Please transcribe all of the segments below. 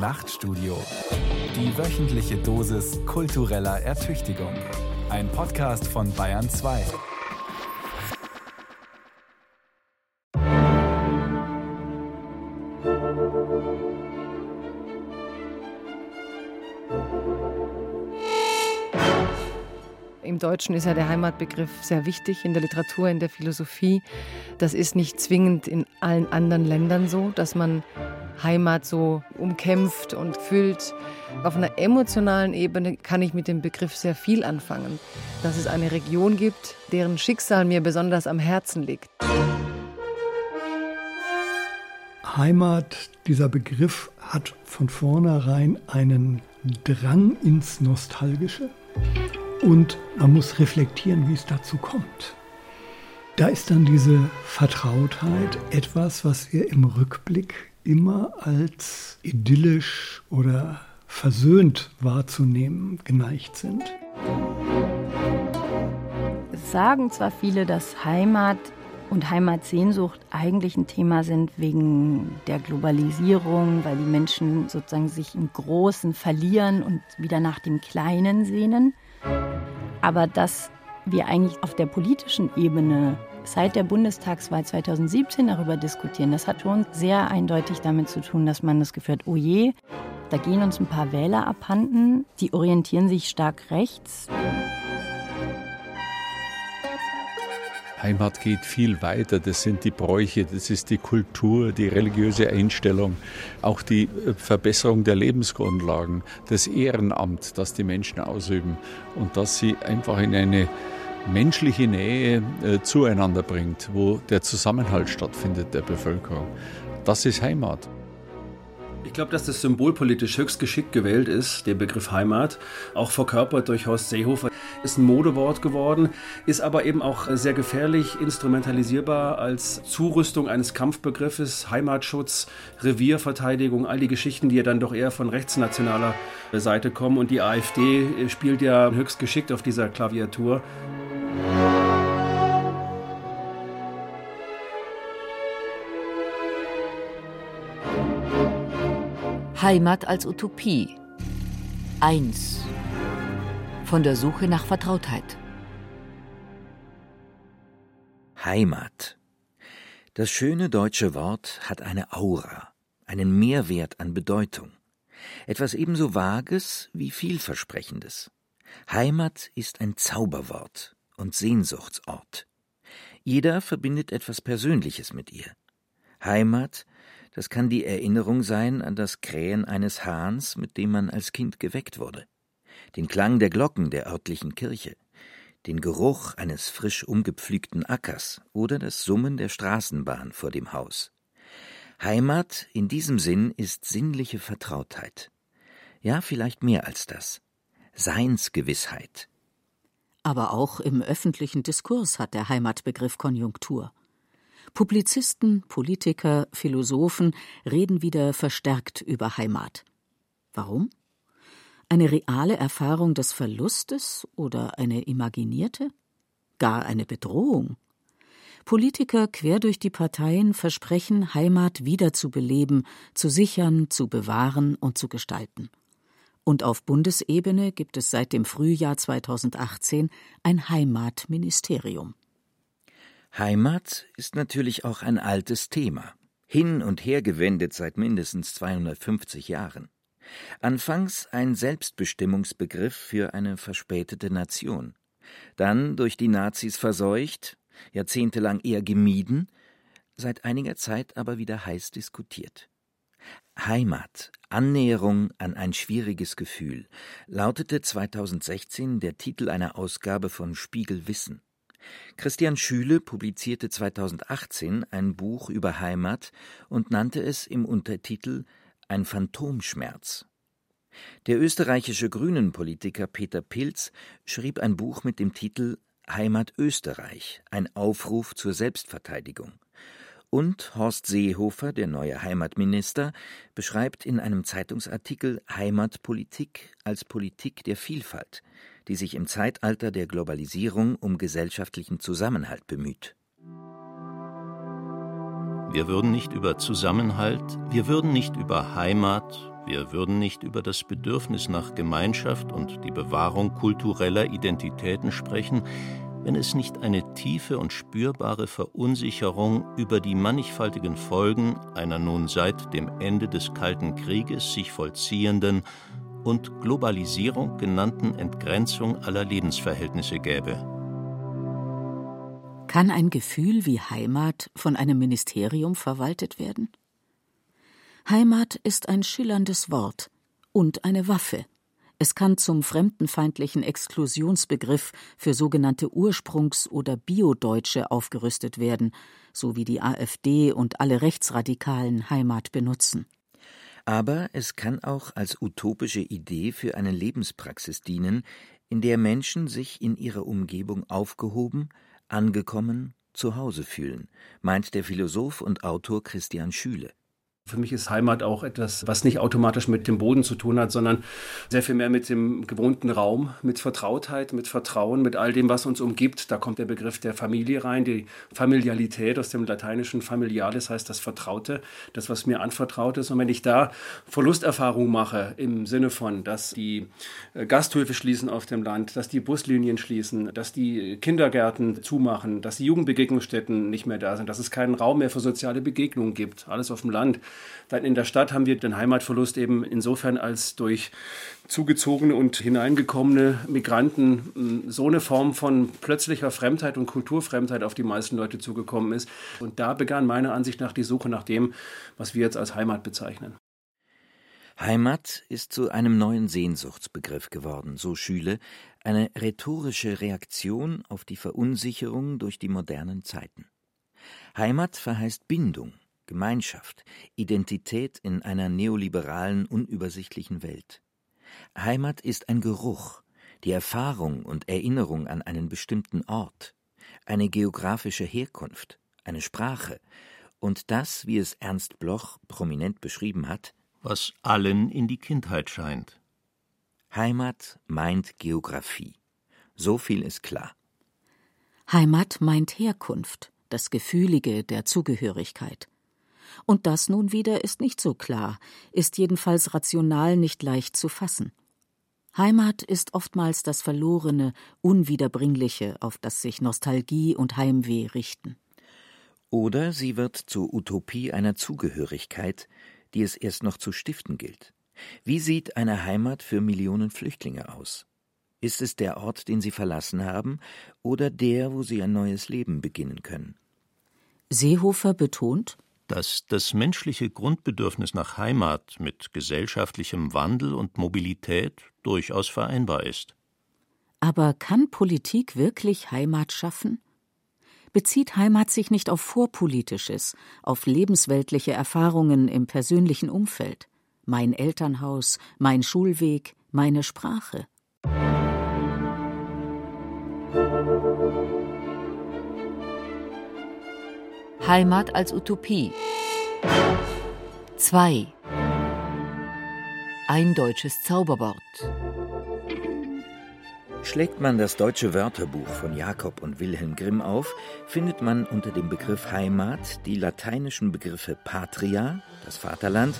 Nachtstudio. Die wöchentliche Dosis kultureller Ertüchtigung. Ein Podcast von Bayern 2. Im Deutschen ist ja der Heimatbegriff sehr wichtig in der Literatur, in der Philosophie. Das ist nicht zwingend in allen anderen Ländern so, dass man Heimat so umkämpft und füllt. Auf einer emotionalen Ebene kann ich mit dem Begriff sehr viel anfangen. Dass es eine Region gibt, deren Schicksal mir besonders am Herzen liegt. Heimat, dieser Begriff hat von vornherein einen Drang ins Nostalgische und man muss reflektieren, wie es dazu kommt. Da ist dann diese Vertrautheit etwas, was wir im Rückblick immer als idyllisch oder versöhnt wahrzunehmen geneigt sind. Es sagen zwar viele, dass Heimat und Heimatsehnsucht eigentlich ein Thema sind wegen der Globalisierung, weil die Menschen sozusagen sich im Großen verlieren und wieder nach dem Kleinen sehnen. Aber dass wir eigentlich auf der politischen Ebene seit der Bundestagswahl 2017 darüber diskutieren, das hat schon sehr eindeutig damit zu tun, dass man das Gefühl hat, oh je, da gehen uns ein paar Wähler abhanden, die orientieren sich stark rechts. Heimat geht viel weiter. Das sind die Bräuche, das ist die Kultur, die religiöse Einstellung, auch die äh, Verbesserung der Lebensgrundlagen, das Ehrenamt, das die Menschen ausüben und dass sie einfach in eine menschliche Nähe äh, zueinander bringt, wo der Zusammenhalt stattfindet der Bevölkerung. Das ist Heimat. Ich glaube, dass das symbolpolitisch höchst geschickt gewählt ist, der Begriff Heimat, auch verkörpert durch Horst Seehofer, ist ein Modewort geworden, ist aber eben auch sehr gefährlich instrumentalisierbar als Zurüstung eines Kampfbegriffes, Heimatschutz, Revierverteidigung, all die Geschichten, die ja dann doch eher von rechtsnationaler Seite kommen. Und die AfD spielt ja höchst geschickt auf dieser Klaviatur. Heimat als Utopie. 1. Von der Suche nach Vertrautheit. Heimat. Das schöne deutsche Wort hat eine Aura, einen Mehrwert an Bedeutung. Etwas ebenso Vages wie Vielversprechendes. Heimat ist ein Zauberwort und Sehnsuchtsort. Jeder verbindet etwas Persönliches mit ihr. Heimat das kann die Erinnerung sein an das Krähen eines Hahns, mit dem man als Kind geweckt wurde, den Klang der Glocken der örtlichen Kirche, den Geruch eines frisch umgepflügten Ackers oder das Summen der Straßenbahn vor dem Haus. Heimat in diesem Sinn ist sinnliche Vertrautheit. Ja, vielleicht mehr als das. Seinsgewissheit. Aber auch im öffentlichen Diskurs hat der Heimatbegriff Konjunktur. Publizisten, Politiker, Philosophen reden wieder verstärkt über Heimat. Warum? Eine reale Erfahrung des Verlustes oder eine imaginierte? Gar eine Bedrohung? Politiker quer durch die Parteien versprechen, Heimat wiederzubeleben, zu sichern, zu bewahren und zu gestalten. Und auf Bundesebene gibt es seit dem Frühjahr 2018 ein Heimatministerium. Heimat ist natürlich auch ein altes Thema, hin und her gewendet seit mindestens 250 Jahren. Anfangs ein Selbstbestimmungsbegriff für eine verspätete Nation, dann durch die Nazis verseucht, jahrzehntelang eher gemieden, seit einiger Zeit aber wieder heiß diskutiert. Heimat, Annäherung an ein schwieriges Gefühl, lautete 2016 der Titel einer Ausgabe von Spiegel Wissen. Christian Schüle publizierte 2018 ein Buch über Heimat und nannte es im Untertitel Ein Phantomschmerz. Der österreichische Grünen-Politiker Peter Pilz schrieb ein Buch mit dem Titel Heimat Österreich, ein Aufruf zur Selbstverteidigung. Und Horst Seehofer, der neue Heimatminister, beschreibt in einem Zeitungsartikel Heimatpolitik als Politik der Vielfalt, die sich im Zeitalter der Globalisierung um gesellschaftlichen Zusammenhalt bemüht. Wir würden nicht über Zusammenhalt, wir würden nicht über Heimat, wir würden nicht über das Bedürfnis nach Gemeinschaft und die Bewahrung kultureller Identitäten sprechen, wenn es nicht eine tiefe und spürbare Verunsicherung über die mannigfaltigen Folgen einer nun seit dem Ende des Kalten Krieges sich vollziehenden und Globalisierung genannten Entgrenzung aller Lebensverhältnisse gäbe. Kann ein Gefühl wie Heimat von einem Ministerium verwaltet werden? Heimat ist ein schillerndes Wort und eine Waffe. Es kann zum fremdenfeindlichen Exklusionsbegriff für sogenannte Ursprungs- oder Biodeutsche aufgerüstet werden, so wie die AfD und alle Rechtsradikalen Heimat benutzen. Aber es kann auch als utopische Idee für eine Lebenspraxis dienen, in der Menschen sich in ihrer Umgebung aufgehoben, angekommen, zu Hause fühlen, meint der Philosoph und Autor Christian Schüle. Für mich ist Heimat auch etwas, was nicht automatisch mit dem Boden zu tun hat, sondern sehr viel mehr mit dem gewohnten Raum, mit Vertrautheit, mit Vertrauen, mit all dem, was uns umgibt. Da kommt der Begriff der Familie rein, die Familialität aus dem lateinischen familialis heißt das Vertraute, das, was mir anvertraut ist. Und wenn ich da Verlusterfahrung mache im Sinne von, dass die äh, Gasthöfe schließen auf dem Land, dass die Buslinien schließen, dass die Kindergärten zumachen, dass die Jugendbegegnungsstätten nicht mehr da sind, dass es keinen Raum mehr für soziale Begegnungen gibt, alles auf dem Land, dann in der Stadt haben wir den Heimatverlust eben insofern als durch zugezogene und hineingekommene Migranten hm, so eine Form von plötzlicher Fremdheit und Kulturfremdheit auf die meisten Leute zugekommen ist. Und da begann meiner Ansicht nach die Suche nach dem, was wir jetzt als Heimat bezeichnen. Heimat ist zu einem neuen Sehnsuchtsbegriff geworden, so Schüle, eine rhetorische Reaktion auf die Verunsicherung durch die modernen Zeiten. Heimat verheißt Bindung, Gemeinschaft, Identität in einer neoliberalen, unübersichtlichen Welt. Heimat ist ein Geruch, die Erfahrung und Erinnerung an einen bestimmten Ort, eine geografische Herkunft, eine Sprache und das, wie es Ernst Bloch prominent beschrieben hat, was allen in die Kindheit scheint. Heimat meint Geographie. So viel ist klar. Heimat meint Herkunft, das Gefühlige der Zugehörigkeit. Und das nun wieder ist nicht so klar, ist jedenfalls rational nicht leicht zu fassen. Heimat ist oftmals das Verlorene, Unwiederbringliche, auf das sich Nostalgie und Heimweh richten. Oder sie wird zur Utopie einer Zugehörigkeit, die es erst noch zu stiften gilt. Wie sieht eine Heimat für Millionen Flüchtlinge aus? Ist es der Ort, den sie verlassen haben, oder der, wo sie ein neues Leben beginnen können? Seehofer betont, dass das menschliche Grundbedürfnis nach Heimat mit gesellschaftlichem Wandel und Mobilität durchaus vereinbar ist. Aber kann Politik wirklich Heimat schaffen? Bezieht Heimat sich nicht auf Vorpolitisches, auf lebensweltliche Erfahrungen im persönlichen Umfeld? Mein Elternhaus, mein Schulweg, meine Sprache? Heimat als Utopie. 2. Ein deutsches Zauberwort. Schlägt man das deutsche Wörterbuch von Jakob und Wilhelm Grimm auf, findet man unter dem Begriff Heimat die lateinischen Begriffe Patria, das Vaterland,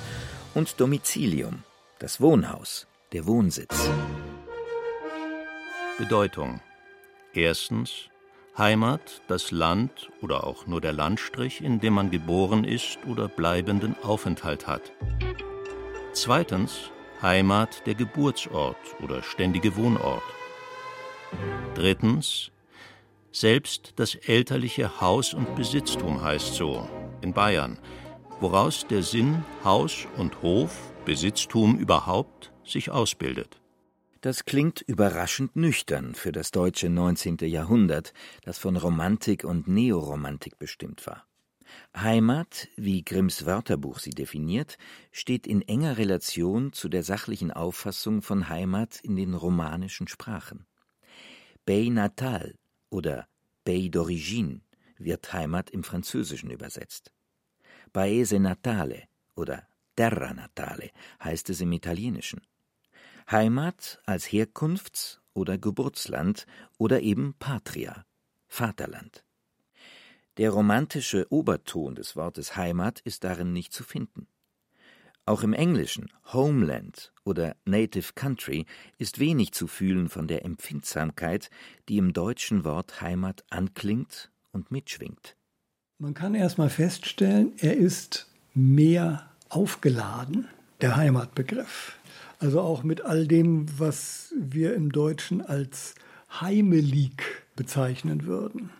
und Domicilium, das Wohnhaus, der Wohnsitz. Bedeutung. Erstens Heimat das Land oder auch nur der Landstrich, in dem man geboren ist oder bleibenden Aufenthalt hat. Zweitens Heimat der Geburtsort oder ständige Wohnort. Drittens selbst das elterliche Haus und Besitztum heißt so in Bayern, woraus der Sinn Haus und Hof, Besitztum überhaupt sich ausbildet. Das klingt überraschend nüchtern für das deutsche 19. Jahrhundert, das von Romantik und Neoromantik bestimmt war. Heimat, wie Grimms Wörterbuch sie definiert, steht in enger Relation zu der sachlichen Auffassung von Heimat in den romanischen Sprachen. Bay natal oder Bay d'origine wird Heimat im Französischen übersetzt. Paese natale oder Terra natale heißt es im Italienischen. Heimat als Herkunfts- oder Geburtsland oder eben Patria, Vaterland. Der romantische Oberton des Wortes Heimat ist darin nicht zu finden. Auch im Englischen Homeland oder Native Country ist wenig zu fühlen von der Empfindsamkeit, die im deutschen Wort Heimat anklingt und mitschwingt. Man kann erstmal feststellen, er ist mehr aufgeladen, der Heimatbegriff. Also auch mit all dem, was wir im Deutschen als heimelig bezeichnen würden.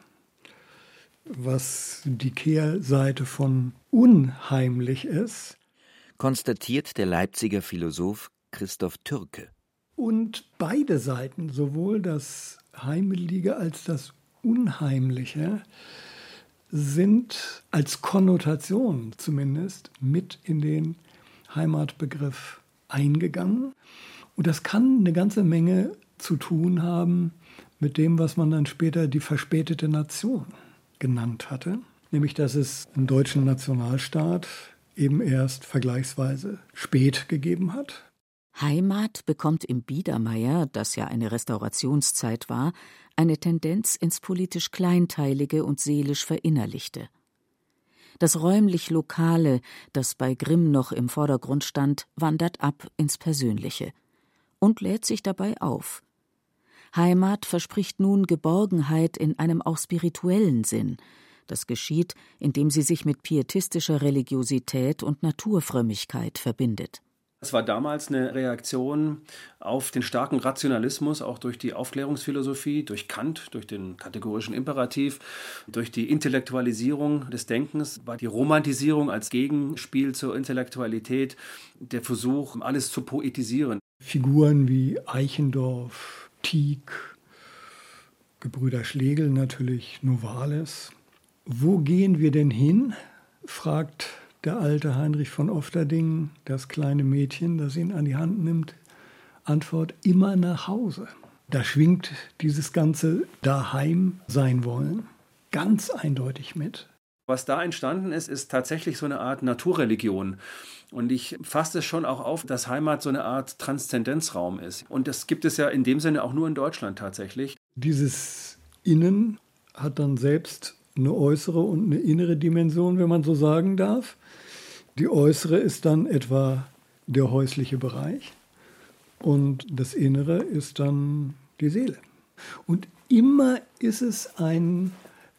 Was die Kehrseite von unheimlich ist, konstatiert der Leipziger Philosoph Christoph Türke. Und beide Seiten, sowohl das Heimelige als das Unheimliche, sind als Konnotation zumindest mit in den Heimatbegriff eingegangen. Und das kann eine ganze Menge zu tun haben mit dem, was man dann später die verspätete Nation genannt hatte. Nämlich, dass es einen deutschen Nationalstaat eben erst vergleichsweise spät gegeben hat. Heimat bekommt im Biedermeier, das ja eine Restaurationszeit war, eine Tendenz ins politisch Kleinteilige und seelisch Verinnerlichte. Das räumlich Lokale, das bei Grimm noch im Vordergrund stand, wandert ab ins Persönliche und lädt sich dabei auf. Heimat verspricht nun Geborgenheit in einem auch spirituellen Sinn. Das geschieht, indem sie sich mit pietistischer Religiosität und Naturfrömmigkeit verbindet. Es war damals eine Reaktion auf den starken Rationalismus, auch durch die Aufklärungsphilosophie, durch Kant, durch den kategorischen Imperativ, durch die Intellektualisierung des Denkens, war die Romantisierung als Gegenspiel zur Intellektualität, der Versuch, alles zu poetisieren. Figuren wie Eichendorff, Tieck, Gebrüder Schlegel natürlich, Novalis. Wo gehen wir denn hin? fragt der alte Heinrich von Ofterding, das kleine Mädchen, das ihn an die Hand nimmt, Antwort immer nach Hause. Da schwingt dieses ganze daheim sein wollen ganz eindeutig mit. Was da entstanden ist, ist tatsächlich so eine Art Naturreligion. Und ich fasse es schon auch auf, dass Heimat so eine Art Transzendenzraum ist. Und das gibt es ja in dem Sinne auch nur in Deutschland tatsächlich. Dieses Innen hat dann selbst eine äußere und eine innere Dimension, wenn man so sagen darf. Die äußere ist dann etwa der häusliche Bereich und das Innere ist dann die Seele. Und immer ist es ein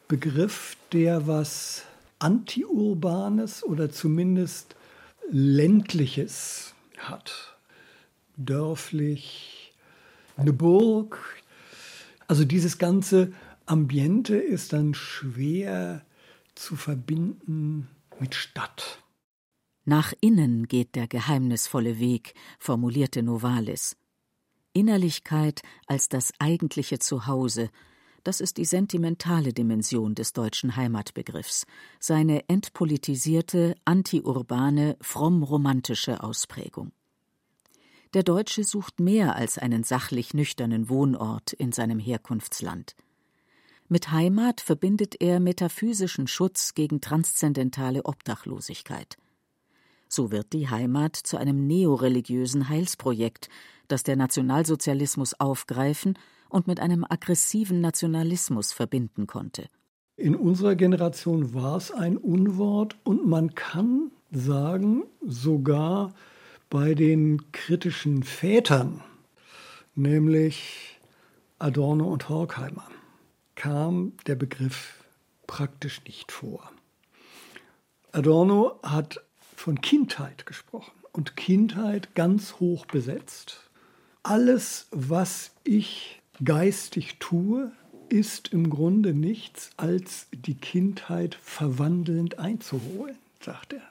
Begriff, der was Antiurbanes oder zumindest ländliches hat. Dörflich, eine Burg. Also dieses ganze Ambiente ist dann schwer zu verbinden mit Stadt. Nach innen geht der geheimnisvolle Weg, formulierte Novalis. Innerlichkeit als das eigentliche Zuhause, das ist die sentimentale Dimension des deutschen Heimatbegriffs, seine entpolitisierte, antiurbane, fromm-romantische Ausprägung. Der Deutsche sucht mehr als einen sachlich nüchternen Wohnort in seinem Herkunftsland. Mit Heimat verbindet er metaphysischen Schutz gegen transzendentale Obdachlosigkeit. So wird die Heimat zu einem neoreligiösen Heilsprojekt, das der Nationalsozialismus aufgreifen und mit einem aggressiven Nationalismus verbinden konnte. In unserer Generation war es ein Unwort und man kann sagen, sogar bei den kritischen Vätern, nämlich Adorno und Horkheimer, kam der Begriff praktisch nicht vor. Adorno hat von Kindheit gesprochen und Kindheit ganz hoch besetzt. Alles, was ich geistig tue, ist im Grunde nichts als die Kindheit verwandelnd einzuholen, sagt er.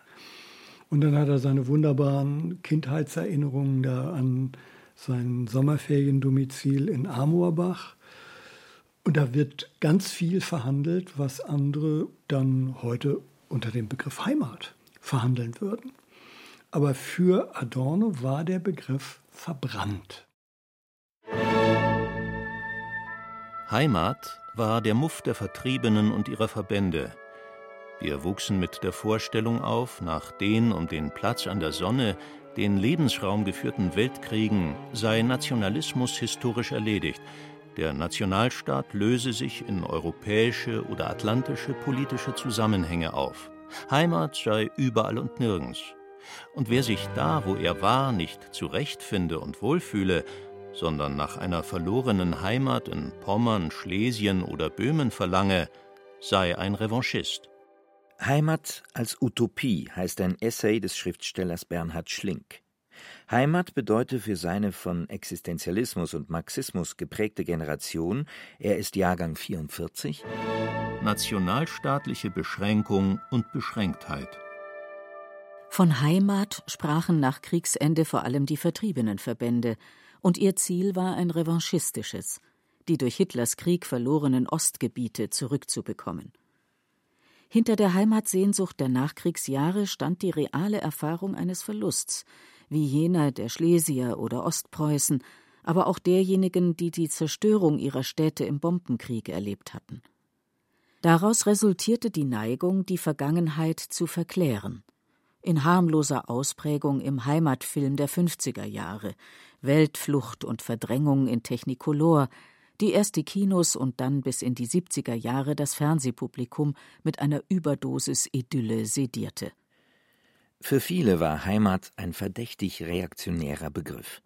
Und dann hat er seine wunderbaren Kindheitserinnerungen da an sein Sommerferiendomizil in Amorbach. Und da wird ganz viel verhandelt, was andere dann heute unter dem Begriff Heimat verhandeln würden. Aber für Adorno war der Begriff verbrannt. Heimat war der Muff der Vertriebenen und ihrer Verbände. Wir wuchsen mit der Vorstellung auf, nach den um den Platz an der Sonne, den Lebensraum geführten Weltkriegen sei Nationalismus historisch erledigt. Der Nationalstaat löse sich in europäische oder atlantische politische Zusammenhänge auf. Heimat sei überall und nirgends. Und wer sich da, wo er war, nicht zurechtfinde und wohlfühle, sondern nach einer verlorenen Heimat in Pommern, Schlesien oder Böhmen verlange, sei ein Revanchist. Heimat als Utopie heißt ein Essay des Schriftstellers Bernhard Schlink. Heimat bedeute für seine von Existenzialismus und Marxismus geprägte Generation, er ist Jahrgang 44, nationalstaatliche Beschränkung und Beschränktheit. Von Heimat sprachen nach Kriegsende vor allem die Vertriebenenverbände, und ihr Ziel war ein revanchistisches, die durch Hitlers Krieg verlorenen Ostgebiete zurückzubekommen. Hinter der Heimatsehnsucht der Nachkriegsjahre stand die reale Erfahrung eines Verlusts, wie jener der Schlesier oder Ostpreußen, aber auch derjenigen, die die Zerstörung ihrer Städte im Bombenkrieg erlebt hatten. Daraus resultierte die Neigung, die Vergangenheit zu verklären. In harmloser Ausprägung im Heimatfilm der 50er Jahre, Weltflucht und Verdrängung in Technicolor, die erst die Kinos und dann bis in die 70er Jahre das Fernsehpublikum mit einer Überdosis Idylle sedierte. Für viele war Heimat ein verdächtig reaktionärer Begriff.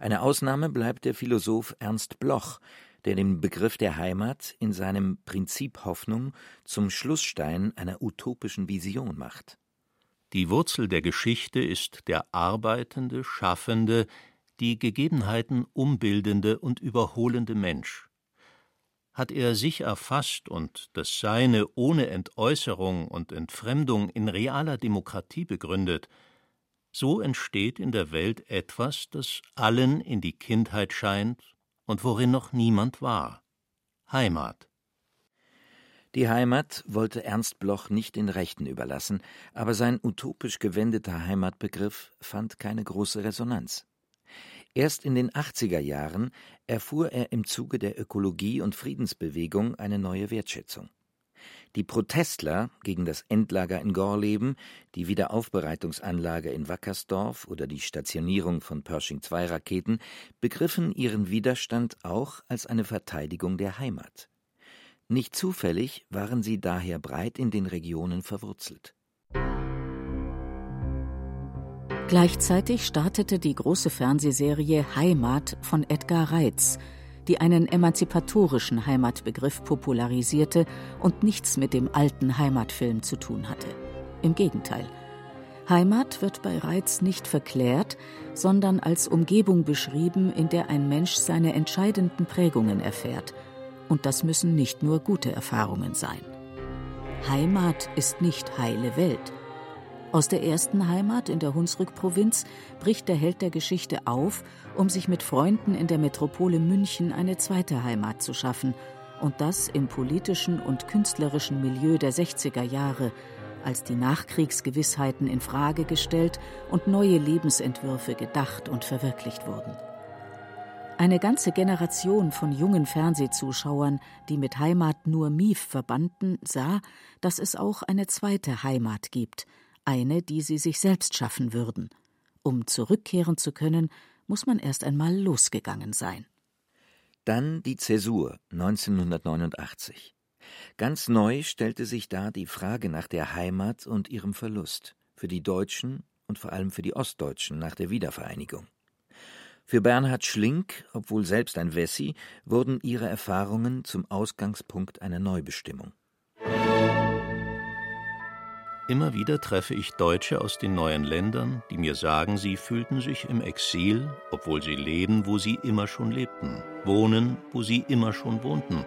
Eine Ausnahme bleibt der Philosoph Ernst Bloch, der den Begriff der Heimat in seinem Prinzip Hoffnung zum Schlussstein einer utopischen Vision macht. Die Wurzel der Geschichte ist der arbeitende, schaffende, die Gegebenheiten umbildende und überholende Mensch hat er sich erfasst und das Seine ohne Entäußerung und Entfremdung in realer Demokratie begründet, so entsteht in der Welt etwas, das allen in die Kindheit scheint und worin noch niemand war Heimat. Die Heimat wollte Ernst Bloch nicht den Rechten überlassen, aber sein utopisch gewendeter Heimatbegriff fand keine große Resonanz. Erst in den 80er Jahren erfuhr er im Zuge der Ökologie und Friedensbewegung eine neue Wertschätzung. Die Protestler gegen das Endlager in Gorleben, die Wiederaufbereitungsanlage in Wackersdorf oder die Stationierung von Pershing-2-Raketen begriffen ihren Widerstand auch als eine Verteidigung der Heimat. Nicht zufällig waren sie daher breit in den Regionen verwurzelt. Gleichzeitig startete die große Fernsehserie Heimat von Edgar Reitz, die einen emanzipatorischen Heimatbegriff popularisierte und nichts mit dem alten Heimatfilm zu tun hatte. Im Gegenteil. Heimat wird bei Reitz nicht verklärt, sondern als Umgebung beschrieben, in der ein Mensch seine entscheidenden Prägungen erfährt. Und das müssen nicht nur gute Erfahrungen sein. Heimat ist nicht heile Welt. Aus der ersten Heimat in der Hunsrück-Provinz bricht der Held der Geschichte auf, um sich mit Freunden in der Metropole München eine zweite Heimat zu schaffen, und das im politischen und künstlerischen Milieu der 60er Jahre, als die Nachkriegsgewissheiten in Frage gestellt und neue Lebensentwürfe gedacht und verwirklicht wurden. Eine ganze Generation von jungen Fernsehzuschauern, die mit Heimat nur Mief verbanden, sah, dass es auch eine zweite Heimat gibt – eine, die sie sich selbst schaffen würden. Um zurückkehren zu können, muss man erst einmal losgegangen sein. Dann die Zäsur 1989. Ganz neu stellte sich da die Frage nach der Heimat und ihrem Verlust, für die Deutschen und vor allem für die Ostdeutschen nach der Wiedervereinigung. Für Bernhard Schlink, obwohl selbst ein Wessi, wurden ihre Erfahrungen zum Ausgangspunkt einer Neubestimmung. Immer wieder treffe ich Deutsche aus den neuen Ländern, die mir sagen, sie fühlten sich im Exil, obwohl sie leben, wo sie immer schon lebten, wohnen, wo sie immer schon wohnten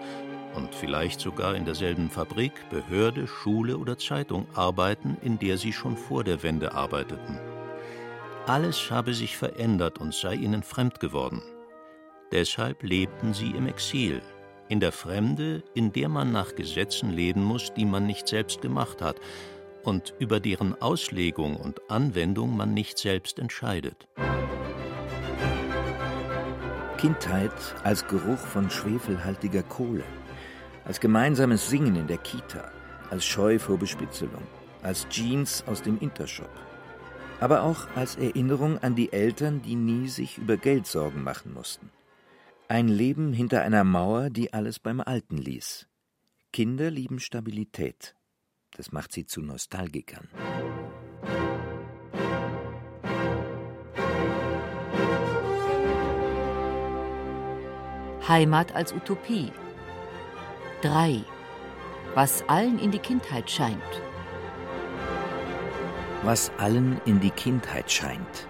und vielleicht sogar in derselben Fabrik, Behörde, Schule oder Zeitung arbeiten, in der sie schon vor der Wende arbeiteten. Alles habe sich verändert und sei ihnen fremd geworden. Deshalb lebten sie im Exil, in der Fremde, in der man nach Gesetzen leben muss, die man nicht selbst gemacht hat, und über deren Auslegung und Anwendung man nicht selbst entscheidet. Kindheit als Geruch von schwefelhaltiger Kohle, als gemeinsames Singen in der Kita, als Scheu vor Bespitzelung, als Jeans aus dem Intershop, aber auch als Erinnerung an die Eltern, die nie sich über Geld Sorgen machen mussten. Ein Leben hinter einer Mauer, die alles beim Alten ließ. Kinder lieben Stabilität. Das macht sie zu Nostalgikern. Heimat als Utopie. 3. Was allen in die Kindheit scheint. Was allen in die Kindheit scheint.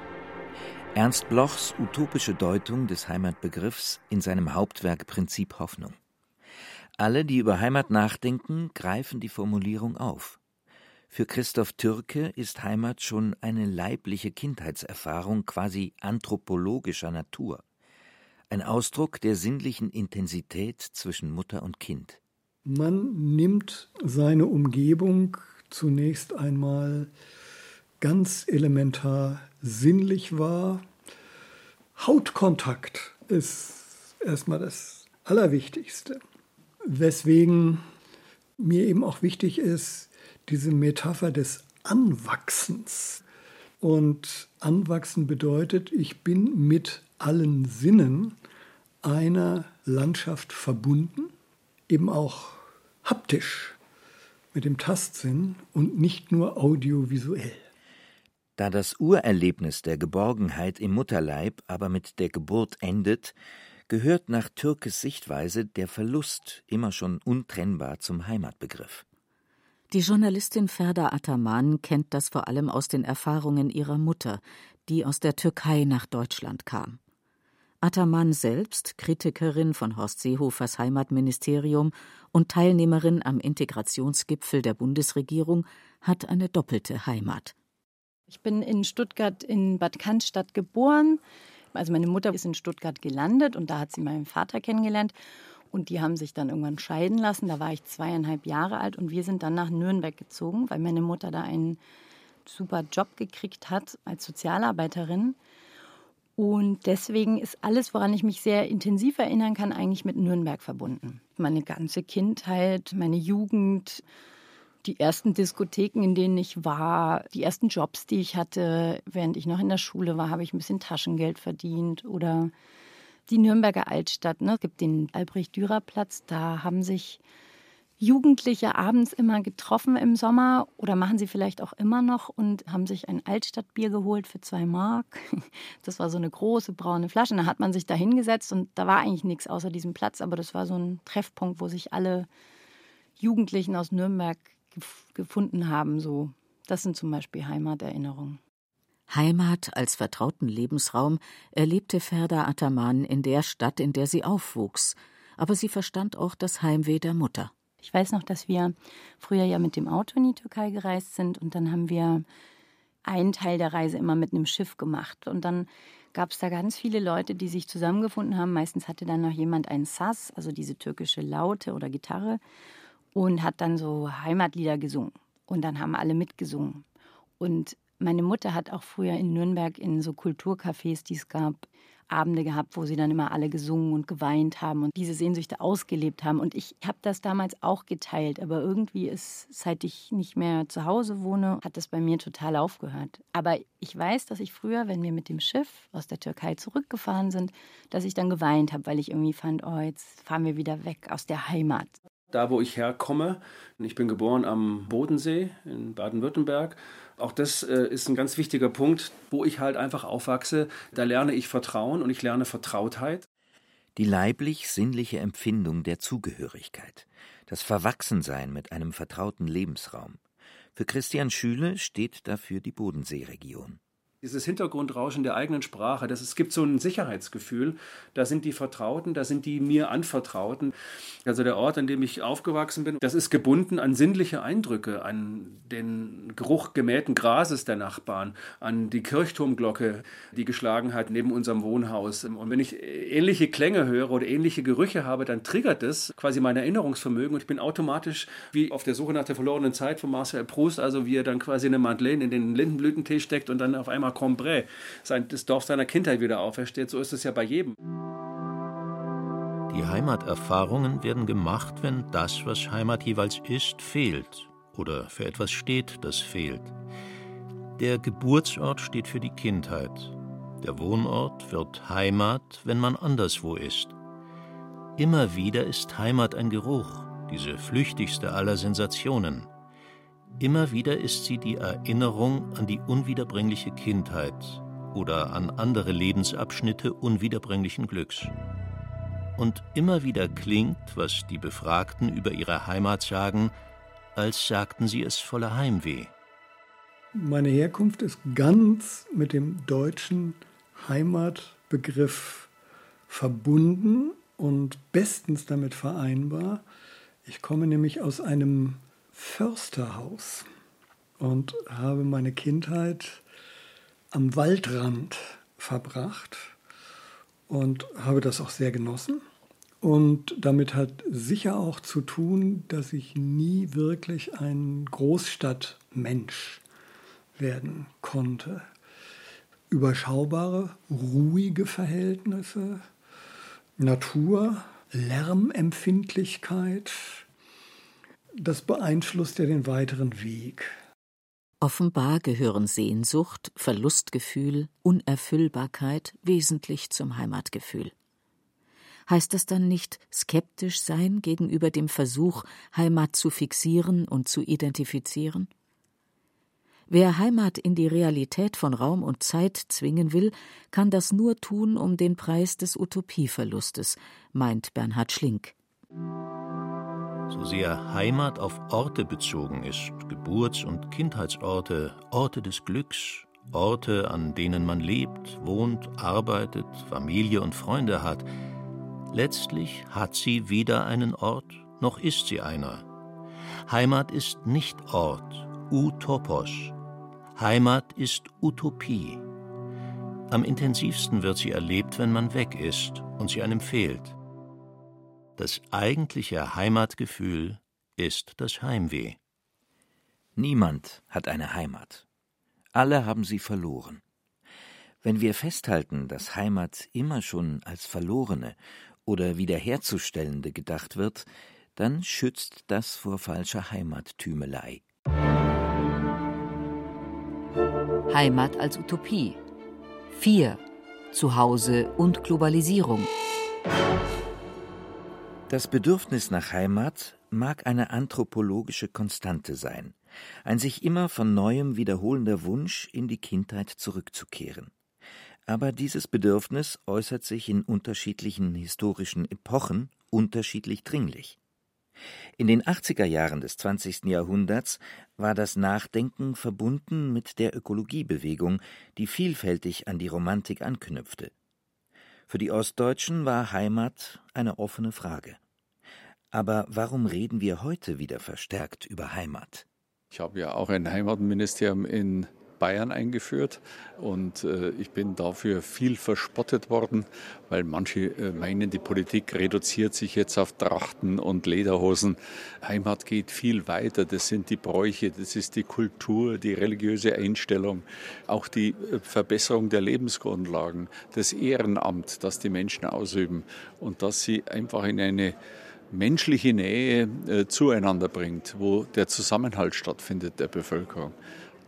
Ernst Blochs utopische Deutung des Heimatbegriffs in seinem Hauptwerk Prinzip Hoffnung. Alle, die über Heimat nachdenken, greifen die Formulierung auf. Für Christoph Türke ist Heimat schon eine leibliche Kindheitserfahrung quasi anthropologischer Natur. Ein Ausdruck der sinnlichen Intensität zwischen Mutter und Kind. Man nimmt seine Umgebung zunächst einmal ganz elementar sinnlich wahr. Hautkontakt ist erstmal das Allerwichtigste. Weswegen mir eben auch wichtig ist, diese Metapher des Anwachsens. Und Anwachsen bedeutet, ich bin mit allen Sinnen einer Landschaft verbunden, eben auch haptisch mit dem Tastsinn und nicht nur audiovisuell. Da das Urerlebnis der Geborgenheit im Mutterleib aber mit der Geburt endet, gehört nach Türkes Sichtweise der Verlust immer schon untrennbar zum Heimatbegriff. Die Journalistin Ferda Ataman kennt das vor allem aus den Erfahrungen ihrer Mutter, die aus der Türkei nach Deutschland kam. Ataman selbst, Kritikerin von Horst Seehofers Heimatministerium und Teilnehmerin am Integrationsgipfel der Bundesregierung, hat eine doppelte Heimat. Ich bin in Stuttgart in Bad Cannstatt geboren. Also meine Mutter ist in Stuttgart gelandet und da hat sie meinen Vater kennengelernt. Und die haben sich dann irgendwann scheiden lassen. Da war ich zweieinhalb Jahre alt und wir sind dann nach Nürnberg gezogen, weil meine Mutter da einen super Job gekriegt hat als Sozialarbeiterin. Und deswegen ist alles, woran ich mich sehr intensiv erinnern kann, eigentlich mit Nürnberg verbunden. Meine ganze Kindheit, meine Jugend, die ersten Diskotheken, in denen ich war, die ersten Jobs, die ich hatte, während ich noch in der Schule war, habe ich ein bisschen Taschengeld verdient oder die Nürnberger Altstadt. Ne? Es gibt den Albrecht-Dürer-Platz, da haben sich Jugendliche abends immer getroffen im Sommer oder machen sie vielleicht auch immer noch und haben sich ein Altstadtbier geholt für zwei Mark. Das war so eine große braune Flasche. Da hat man sich da hingesetzt und da war eigentlich nichts außer diesem Platz, aber das war so ein Treffpunkt, wo sich alle Jugendlichen aus Nürnberg gefunden haben. So, das sind zum Beispiel Heimaterinnerungen. Heimat als vertrauten Lebensraum erlebte Ferda Ataman in der Stadt, in der sie aufwuchs, aber sie verstand auch das Heimweh der Mutter. Ich weiß noch, dass wir früher ja mit dem Auto in die Türkei gereist sind und dann haben wir einen Teil der Reise immer mit einem Schiff gemacht und dann gab es da ganz viele Leute, die sich zusammengefunden haben. Meistens hatte dann noch jemand einen Sass, also diese türkische Laute oder Gitarre und hat dann so Heimatlieder gesungen. Und dann haben alle mitgesungen. Und meine Mutter hat auch früher in Nürnberg in so Kulturcafés, die es gab, Abende gehabt, wo sie dann immer alle gesungen und geweint haben und diese Sehnsüchte ausgelebt haben. Und ich habe das damals auch geteilt, aber irgendwie ist, seit ich nicht mehr zu Hause wohne, hat das bei mir total aufgehört. Aber ich weiß, dass ich früher, wenn wir mit dem Schiff aus der Türkei zurückgefahren sind, dass ich dann geweint habe, weil ich irgendwie fand, oh, jetzt fahren wir wieder weg aus der Heimat da wo ich herkomme. Ich bin geboren am Bodensee in Baden-Württemberg. Auch das äh, ist ein ganz wichtiger Punkt, wo ich halt einfach aufwachse. Da lerne ich Vertrauen und ich lerne Vertrautheit. Die leiblich-sinnliche Empfindung der Zugehörigkeit, das Verwachsensein mit einem vertrauten Lebensraum. Für Christian Schüle steht dafür die Bodenseeregion dieses Hintergrundrauschen der eigenen Sprache, das, es gibt so ein Sicherheitsgefühl, da sind die Vertrauten, da sind die mir Anvertrauten. Also der Ort, an dem ich aufgewachsen bin, das ist gebunden an sinnliche Eindrücke, an den Geruch gemähten Grases der Nachbarn, an die Kirchturmglocke, die geschlagen hat neben unserem Wohnhaus. Und wenn ich ähnliche Klänge höre oder ähnliche Gerüche habe, dann triggert das quasi mein Erinnerungsvermögen und ich bin automatisch wie auf der Suche nach der verlorenen Zeit von Marcel Proust, also wie er dann quasi eine Madeleine in den Lindenblütentee steckt und dann auf einmal Cambrai, sein, das Dorf seiner Kindheit wieder aufersteht. So ist es ja bei jedem. Die Heimaterfahrungen werden gemacht, wenn das, was Heimat jeweils ist, fehlt oder für etwas steht, das fehlt. Der Geburtsort steht für die Kindheit. Der Wohnort wird Heimat, wenn man anderswo ist. Immer wieder ist Heimat ein Geruch, diese flüchtigste aller Sensationen. Immer wieder ist sie die Erinnerung an die unwiederbringliche Kindheit oder an andere Lebensabschnitte unwiederbringlichen Glücks. und immer wieder klingt, was die Befragten über ihre Heimat sagen, als sagten sie es voller Heimweh. Meine Herkunft ist ganz mit dem deutschen Heimatbegriff verbunden und bestens damit vereinbar. Ich komme nämlich aus einem Försterhaus und habe meine Kindheit am Waldrand verbracht und habe das auch sehr genossen. Und damit hat sicher auch zu tun, dass ich nie wirklich ein Großstadtmensch werden konnte. Überschaubare, ruhige Verhältnisse, Natur, Lärmempfindlichkeit, das beeinflusst ja den weiteren Weg. Offenbar gehören Sehnsucht, Verlustgefühl, Unerfüllbarkeit wesentlich zum Heimatgefühl. Heißt das dann nicht skeptisch sein gegenüber dem Versuch, Heimat zu fixieren und zu identifizieren? Wer Heimat in die Realität von Raum und Zeit zwingen will, kann das nur tun um den Preis des Utopieverlustes, meint Bernhard Schlink so sehr Heimat auf Orte bezogen ist, Geburts- und Kindheitsorte, Orte des Glücks, Orte, an denen man lebt, wohnt, arbeitet, Familie und Freunde hat, letztlich hat sie weder einen Ort, noch ist sie einer. Heimat ist nicht Ort, Utopos. Heimat ist Utopie. Am intensivsten wird sie erlebt, wenn man weg ist und sie einem fehlt. Das eigentliche Heimatgefühl ist das Heimweh. Niemand hat eine Heimat. Alle haben sie verloren. Wenn wir festhalten, dass Heimat immer schon als verlorene oder wiederherzustellende gedacht wird, dann schützt das vor falscher Heimattümelei. Heimat als Utopie. 4. Zuhause und Globalisierung. Das Bedürfnis nach Heimat mag eine anthropologische Konstante sein, ein sich immer von neuem wiederholender Wunsch, in die Kindheit zurückzukehren. Aber dieses Bedürfnis äußert sich in unterschiedlichen historischen Epochen unterschiedlich dringlich. In den 80er Jahren des 20. Jahrhunderts war das Nachdenken verbunden mit der Ökologiebewegung, die vielfältig an die Romantik anknüpfte. Für die Ostdeutschen war Heimat eine offene Frage. Aber warum reden wir heute wieder verstärkt über Heimat? Ich habe ja auch ein Heimatministerium in Bayern eingeführt und äh, ich bin dafür viel verspottet worden, weil manche äh, meinen, die Politik reduziert sich jetzt auf Trachten und Lederhosen. Heimat geht viel weiter, das sind die Bräuche, das ist die Kultur, die religiöse Einstellung, auch die äh, Verbesserung der Lebensgrundlagen, das Ehrenamt, das die Menschen ausüben und dass sie einfach in eine menschliche Nähe äh, zueinander bringt, wo der Zusammenhalt stattfindet der Bevölkerung.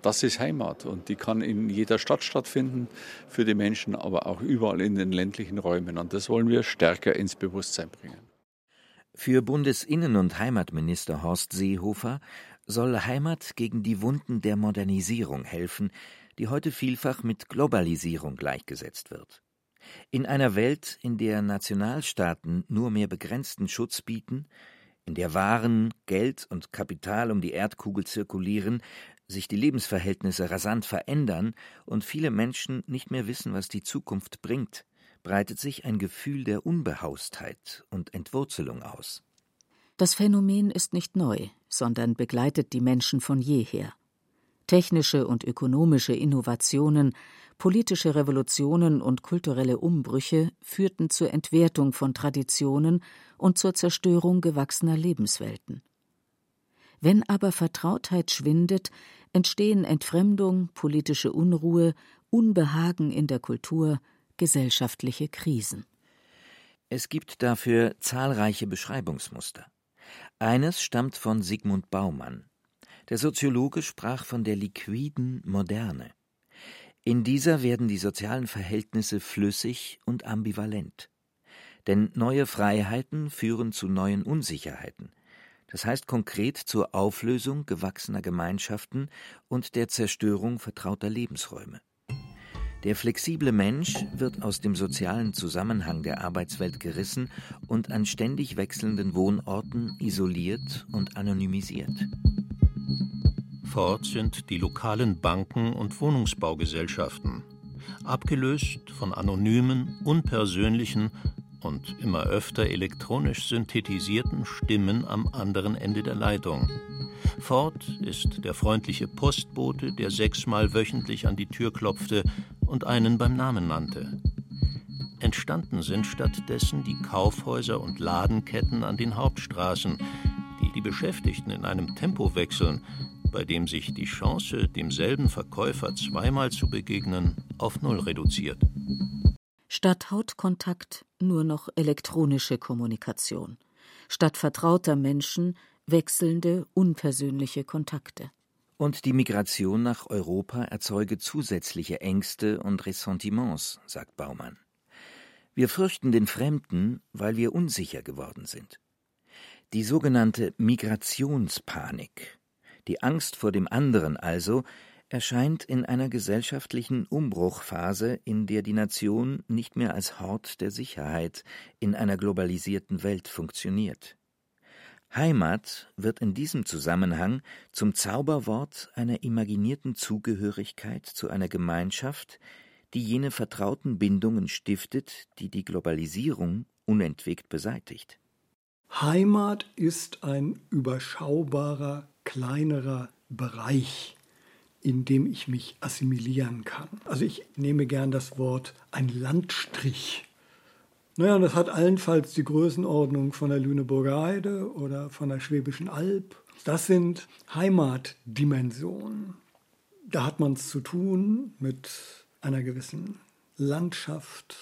Das ist Heimat und die kann in jeder Stadt stattfinden für die Menschen, aber auch überall in den ländlichen Räumen. Und das wollen wir stärker ins Bewusstsein bringen. Für Bundesinnen- und Heimatminister Horst Seehofer soll Heimat gegen die Wunden der Modernisierung helfen, die heute vielfach mit Globalisierung gleichgesetzt wird. In einer Welt, in der Nationalstaaten nur mehr begrenzten Schutz bieten, in der Waren, Geld und Kapital um die Erdkugel zirkulieren, sich die Lebensverhältnisse rasant verändern und viele Menschen nicht mehr wissen, was die Zukunft bringt, breitet sich ein Gefühl der Unbehaustheit und Entwurzelung aus. Das Phänomen ist nicht neu, sondern begleitet die Menschen von jeher. Technische und ökonomische Innovationen Politische Revolutionen und kulturelle Umbrüche führten zur Entwertung von Traditionen und zur Zerstörung gewachsener Lebenswelten. Wenn aber Vertrautheit schwindet, entstehen Entfremdung, politische Unruhe, Unbehagen in der Kultur, gesellschaftliche Krisen. Es gibt dafür zahlreiche Beschreibungsmuster. Eines stammt von Sigmund Baumann. Der Soziologe sprach von der liquiden Moderne. In dieser werden die sozialen Verhältnisse flüssig und ambivalent. Denn neue Freiheiten führen zu neuen Unsicherheiten, das heißt konkret zur Auflösung gewachsener Gemeinschaften und der Zerstörung vertrauter Lebensräume. Der flexible Mensch wird aus dem sozialen Zusammenhang der Arbeitswelt gerissen und an ständig wechselnden Wohnorten isoliert und anonymisiert. Fort sind die lokalen Banken und Wohnungsbaugesellschaften, abgelöst von anonymen, unpersönlichen und immer öfter elektronisch synthetisierten Stimmen am anderen Ende der Leitung. Fort ist der freundliche Postbote, der sechsmal wöchentlich an die Tür klopfte und einen beim Namen nannte. Entstanden sind stattdessen die Kaufhäuser und Ladenketten an den Hauptstraßen, die die Beschäftigten in einem Tempo wechseln, bei dem sich die Chance, demselben Verkäufer zweimal zu begegnen, auf Null reduziert. Statt Hautkontakt nur noch elektronische Kommunikation. Statt vertrauter Menschen wechselnde, unpersönliche Kontakte. Und die Migration nach Europa erzeuge zusätzliche Ängste und Ressentiments, sagt Baumann. Wir fürchten den Fremden, weil wir unsicher geworden sind. Die sogenannte Migrationspanik, die Angst vor dem anderen also, erscheint in einer gesellschaftlichen Umbruchphase, in der die Nation nicht mehr als Hort der Sicherheit in einer globalisierten Welt funktioniert. Heimat wird in diesem Zusammenhang zum Zauberwort einer imaginierten Zugehörigkeit zu einer Gemeinschaft, die jene vertrauten Bindungen stiftet, die die Globalisierung unentwegt beseitigt. Heimat ist ein überschaubarer, kleinerer Bereich, in dem ich mich assimilieren kann. Also ich nehme gern das Wort ein Landstrich. Naja, und das hat allenfalls die Größenordnung von der Lüneburger Heide oder von der Schwäbischen Alb. Das sind Heimatdimensionen. Da hat man es zu tun mit einer gewissen Landschaft,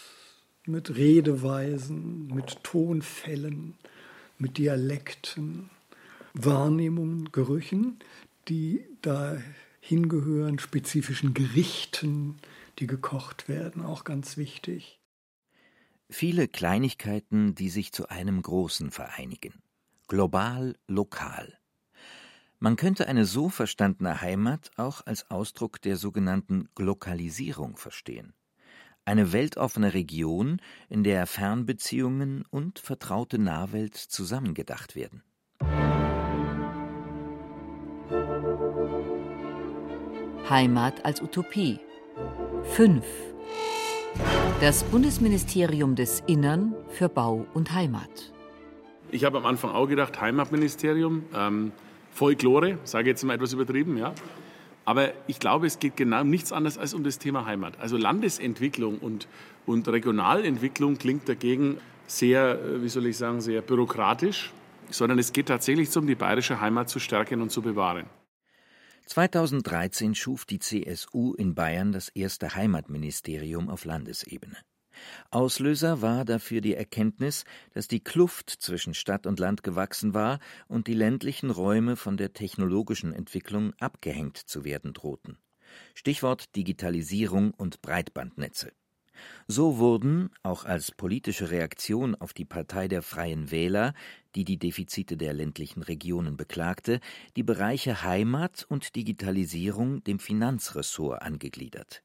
mit Redeweisen, mit Tonfällen, mit Dialekten, Wahrnehmungen, Gerüchen, die da hingehören, spezifischen Gerichten, die gekocht werden, auch ganz wichtig. Viele Kleinigkeiten, die sich zu einem Großen vereinigen. Global, lokal. Man könnte eine so verstandene Heimat auch als Ausdruck der sogenannten Glokalisierung verstehen. Eine weltoffene Region, in der Fernbeziehungen und vertraute Nahwelt zusammengedacht werden. Heimat als Utopie. 5. Das Bundesministerium des Innern für Bau und Heimat. Ich habe am Anfang auch gedacht, Heimatministerium, ähm, Folklore, sage jetzt mal etwas übertrieben, ja. Aber ich glaube, es geht genau um nichts anderes als um das Thema Heimat. Also Landesentwicklung und, und Regionalentwicklung klingt dagegen sehr, äh, wie soll ich sagen, sehr bürokratisch, sondern es geht tatsächlich darum, die bayerische Heimat zu stärken und zu bewahren. 2013 schuf die CSU in Bayern das erste Heimatministerium auf Landesebene. Auslöser war dafür die Erkenntnis, dass die Kluft zwischen Stadt und Land gewachsen war und die ländlichen Räume von der technologischen Entwicklung abgehängt zu werden drohten. Stichwort Digitalisierung und Breitbandnetze. So wurden, auch als politische Reaktion auf die Partei der Freien Wähler, die die Defizite der ländlichen Regionen beklagte, die Bereiche Heimat und Digitalisierung dem Finanzressort angegliedert.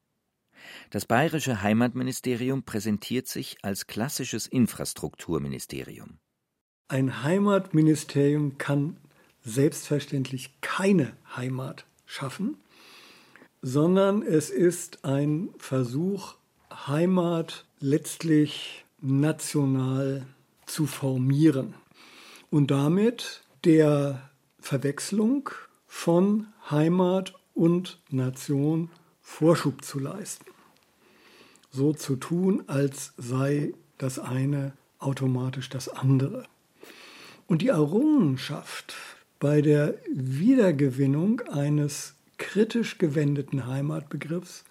Das bayerische Heimatministerium präsentiert sich als klassisches Infrastrukturministerium. Ein Heimatministerium kann selbstverständlich keine Heimat schaffen, sondern es ist ein Versuch, Heimat letztlich national zu formieren und damit der Verwechslung von Heimat und Nation Vorschub zu leisten. So zu tun, als sei das eine automatisch das andere. Und die Errungenschaft bei der Wiedergewinnung eines kritisch gewendeten Heimatbegriffs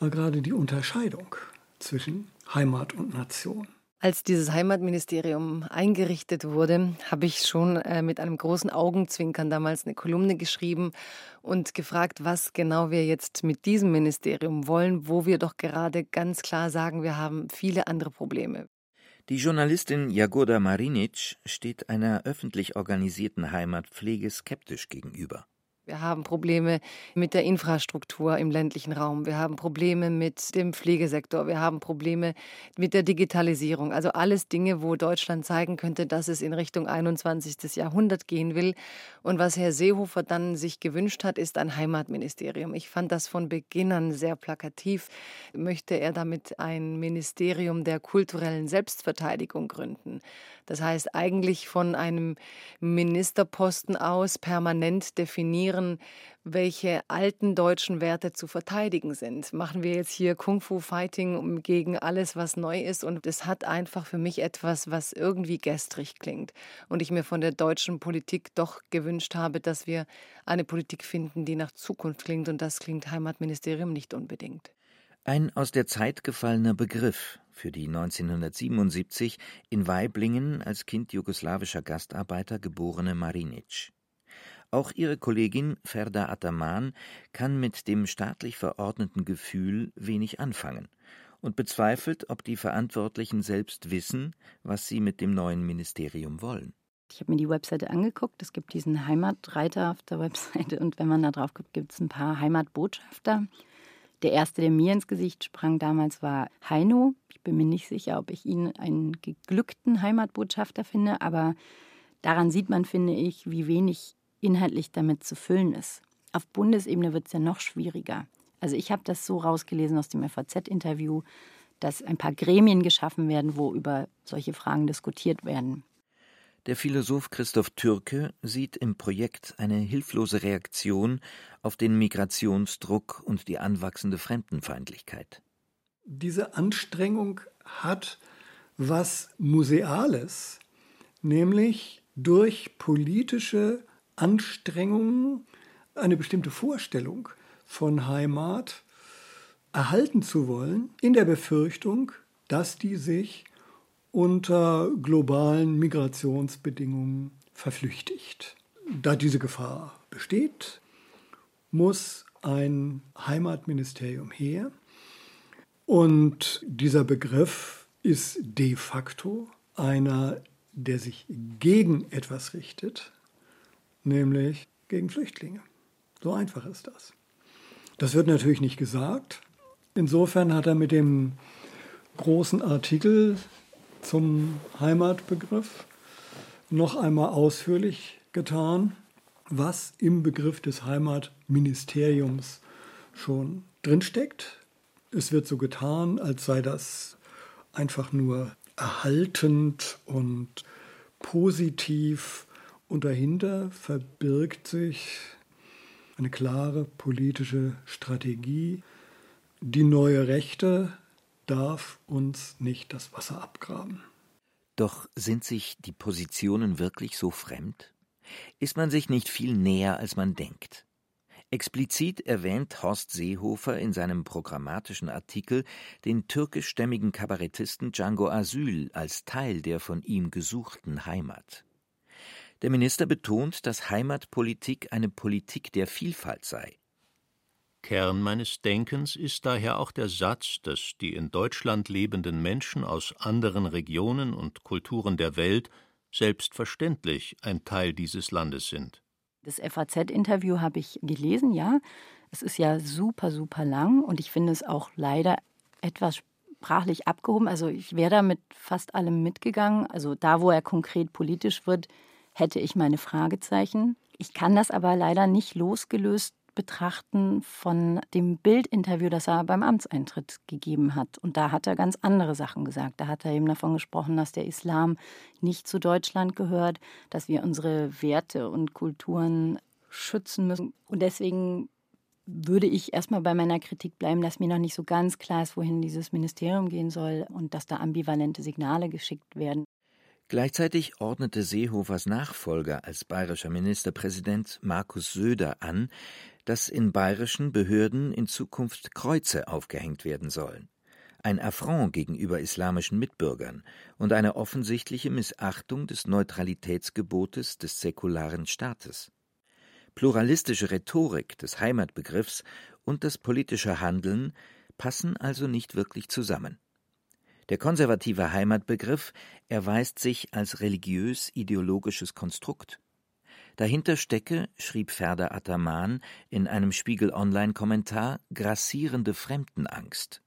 war gerade die Unterscheidung zwischen Heimat und Nation. Als dieses Heimatministerium eingerichtet wurde, habe ich schon äh, mit einem großen Augenzwinkern damals eine Kolumne geschrieben und gefragt, was genau wir jetzt mit diesem Ministerium wollen, wo wir doch gerade ganz klar sagen, wir haben viele andere Probleme. Die Journalistin Jagoda Marinic steht einer öffentlich organisierten Heimatpflege skeptisch gegenüber. Wir haben Probleme mit der Infrastruktur im ländlichen Raum. Wir haben Probleme mit dem Pflegesektor. Wir haben Probleme mit der Digitalisierung. Also alles Dinge, wo Deutschland zeigen könnte, dass es in Richtung 21. Jahrhundert gehen will. Und was Herr Seehofer dann sich gewünscht hat, ist ein Heimatministerium. Ich fand das von Beginn an sehr plakativ. Möchte er damit ein Ministerium der kulturellen Selbstverteidigung gründen? Das heißt eigentlich von einem Ministerposten aus permanent definieren, welche alten deutschen Werte zu verteidigen sind. Machen wir jetzt hier Kung-Fu-Fighting gegen alles, was neu ist. Und es hat einfach für mich etwas, was irgendwie gestrig klingt. Und ich mir von der deutschen Politik doch gewünscht habe, dass wir eine Politik finden, die nach Zukunft klingt. Und das klingt Heimatministerium nicht unbedingt. Ein aus der Zeit gefallener Begriff für die 1977 in Weiblingen als Kind jugoslawischer Gastarbeiter geborene Marinic. Auch ihre Kollegin Ferda Ataman kann mit dem staatlich verordneten Gefühl wenig anfangen und bezweifelt, ob die Verantwortlichen selbst wissen, was sie mit dem neuen Ministerium wollen. Ich habe mir die Webseite angeguckt. Es gibt diesen Heimatreiter auf der Webseite und wenn man da drauf guckt, gibt es ein paar Heimatbotschafter. Der erste, der mir ins Gesicht sprang damals, war Heino. Ich bin mir nicht sicher, ob ich ihn einen geglückten Heimatbotschafter finde, aber daran sieht man, finde ich, wie wenig inhaltlich damit zu füllen ist. Auf Bundesebene wird es ja noch schwieriger. Also ich habe das so rausgelesen aus dem FAZ-Interview, dass ein paar Gremien geschaffen werden, wo über solche Fragen diskutiert werden. Der Philosoph Christoph Türke sieht im Projekt eine hilflose Reaktion auf den Migrationsdruck und die anwachsende Fremdenfeindlichkeit. Diese Anstrengung hat was Museales, nämlich durch politische Anstrengungen, eine bestimmte Vorstellung von Heimat erhalten zu wollen, in der Befürchtung, dass die sich unter globalen Migrationsbedingungen verflüchtigt. Da diese Gefahr besteht, muss ein Heimatministerium her. Und dieser Begriff ist de facto einer, der sich gegen etwas richtet, nämlich gegen Flüchtlinge. So einfach ist das. Das wird natürlich nicht gesagt. Insofern hat er mit dem großen Artikel zum Heimatbegriff noch einmal ausführlich getan, was im Begriff des Heimatministeriums schon drinsteckt. Es wird so getan, als sei das einfach nur erhaltend und positiv und dahinter verbirgt sich eine klare politische Strategie. Die neue Rechte darf uns nicht das Wasser abgraben. Doch sind sich die Positionen wirklich so fremd? Ist man sich nicht viel näher, als man denkt? Explizit erwähnt Horst Seehofer in seinem programmatischen Artikel den türkischstämmigen Kabarettisten Django Asyl als Teil der von ihm gesuchten Heimat. Der Minister betont, dass Heimatpolitik eine Politik der Vielfalt sei. Kern meines Denkens ist daher auch der Satz, dass die in Deutschland lebenden Menschen aus anderen Regionen und Kulturen der Welt selbstverständlich ein Teil dieses Landes sind. Das FAZ-Interview habe ich gelesen, ja. Es ist ja super, super lang und ich finde es auch leider etwas sprachlich abgehoben. Also ich wäre da mit fast allem mitgegangen. Also da, wo er konkret politisch wird, hätte ich meine Fragezeichen. Ich kann das aber leider nicht losgelöst betrachten von dem Bildinterview, das er beim Amtseintritt gegeben hat. Und da hat er ganz andere Sachen gesagt. Da hat er eben davon gesprochen, dass der Islam nicht zu Deutschland gehört, dass wir unsere Werte und Kulturen schützen müssen. Und deswegen würde ich erstmal bei meiner Kritik bleiben, dass mir noch nicht so ganz klar ist, wohin dieses Ministerium gehen soll und dass da ambivalente Signale geschickt werden. Gleichzeitig ordnete Seehofers Nachfolger als bayerischer Ministerpräsident Markus Söder an, dass in bayerischen Behörden in Zukunft Kreuze aufgehängt werden sollen. Ein Affront gegenüber islamischen Mitbürgern und eine offensichtliche Missachtung des Neutralitätsgebotes des säkularen Staates. Pluralistische Rhetorik des Heimatbegriffs und das politische Handeln passen also nicht wirklich zusammen. Der konservative Heimatbegriff erweist sich als religiös-ideologisches Konstrukt. Dahinter stecke, schrieb Ferda Ataman in einem Spiegel-Online-Kommentar, grassierende Fremdenangst.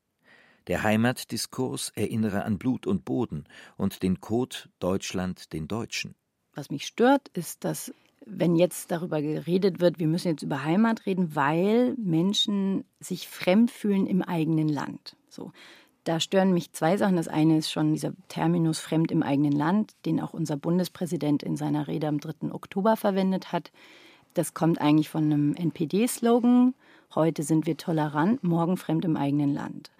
Der Heimatdiskurs erinnere an Blut und Boden und den Code Deutschland den Deutschen. Was mich stört, ist, dass wenn jetzt darüber geredet wird, wir müssen jetzt über Heimat reden, weil Menschen sich fremd fühlen im eigenen Land. So. Da stören mich zwei Sachen. Das eine ist schon dieser Terminus fremd im eigenen Land, den auch unser Bundespräsident in seiner Rede am 3. Oktober verwendet hat. Das kommt eigentlich von einem NPD-Slogan. Heute sind wir tolerant, morgen fremd im eigenen Land.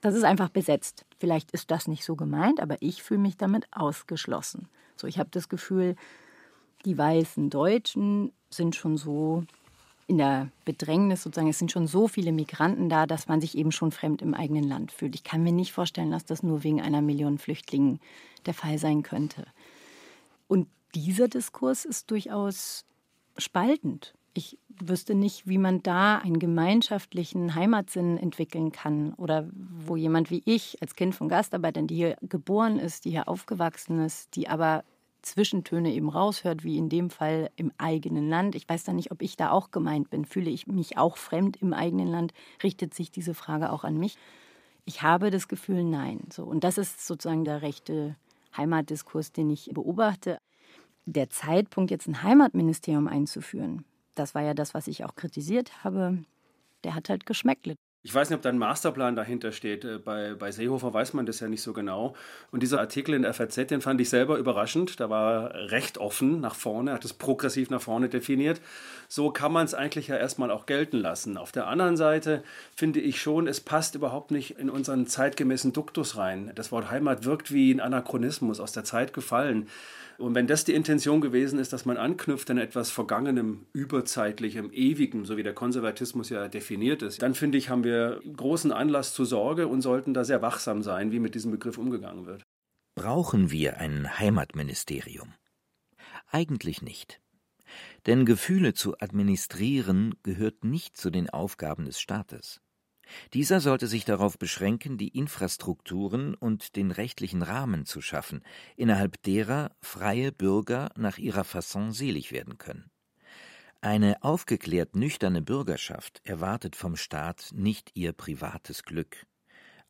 Das ist einfach besetzt. Vielleicht ist das nicht so gemeint, aber ich fühle mich damit ausgeschlossen. So, ich habe das Gefühl, die weißen Deutschen sind schon so in der Bedrängnis sozusagen, es sind schon so viele Migranten da, dass man sich eben schon fremd im eigenen Land fühlt. Ich kann mir nicht vorstellen, dass das nur wegen einer Million Flüchtlingen der Fall sein könnte. Und dieser Diskurs ist durchaus spaltend. Ich wüsste nicht, wie man da einen gemeinschaftlichen Heimatsinn entwickeln kann oder wo jemand wie ich als Kind von Gastarbeitern, die hier geboren ist, die hier aufgewachsen ist, die aber Zwischentöne eben raushört, wie in dem Fall im eigenen Land. Ich weiß da nicht, ob ich da auch gemeint bin. Fühle ich mich auch fremd im eigenen Land? Richtet sich diese Frage auch an mich? Ich habe das Gefühl, nein. So, und das ist sozusagen der rechte Heimatdiskurs, den ich beobachte. Der Zeitpunkt, jetzt ein Heimatministerium einzuführen, das war ja das, was ich auch kritisiert habe, der hat halt geschmeckelt. Ich weiß nicht, ob da ein Masterplan dahinter steht. Äh, bei, bei Seehofer weiß man das ja nicht so genau. Und dieser Artikel in der FAZ, den fand ich selber überraschend. Da war recht offen nach vorne, hat es progressiv nach vorne definiert. So kann man es eigentlich ja erstmal auch gelten lassen. Auf der anderen Seite finde ich schon, es passt überhaupt nicht in unseren zeitgemäßen Duktus rein. Das Wort Heimat wirkt wie ein Anachronismus, aus der Zeit gefallen. Und wenn das die Intention gewesen ist, dass man anknüpft an etwas Vergangenem, Überzeitlichem, Ewigem, so wie der Konservatismus ja definiert ist, dann finde ich, haben wir großen Anlass zur Sorge und sollten da sehr wachsam sein, wie mit diesem Begriff umgegangen wird. Brauchen wir ein Heimatministerium? Eigentlich nicht. Denn Gefühle zu administrieren gehört nicht zu den Aufgaben des Staates. Dieser sollte sich darauf beschränken, die Infrastrukturen und den rechtlichen Rahmen zu schaffen, innerhalb derer freie Bürger nach ihrer Fasson selig werden können. Eine aufgeklärt nüchterne Bürgerschaft erwartet vom Staat nicht ihr privates Glück.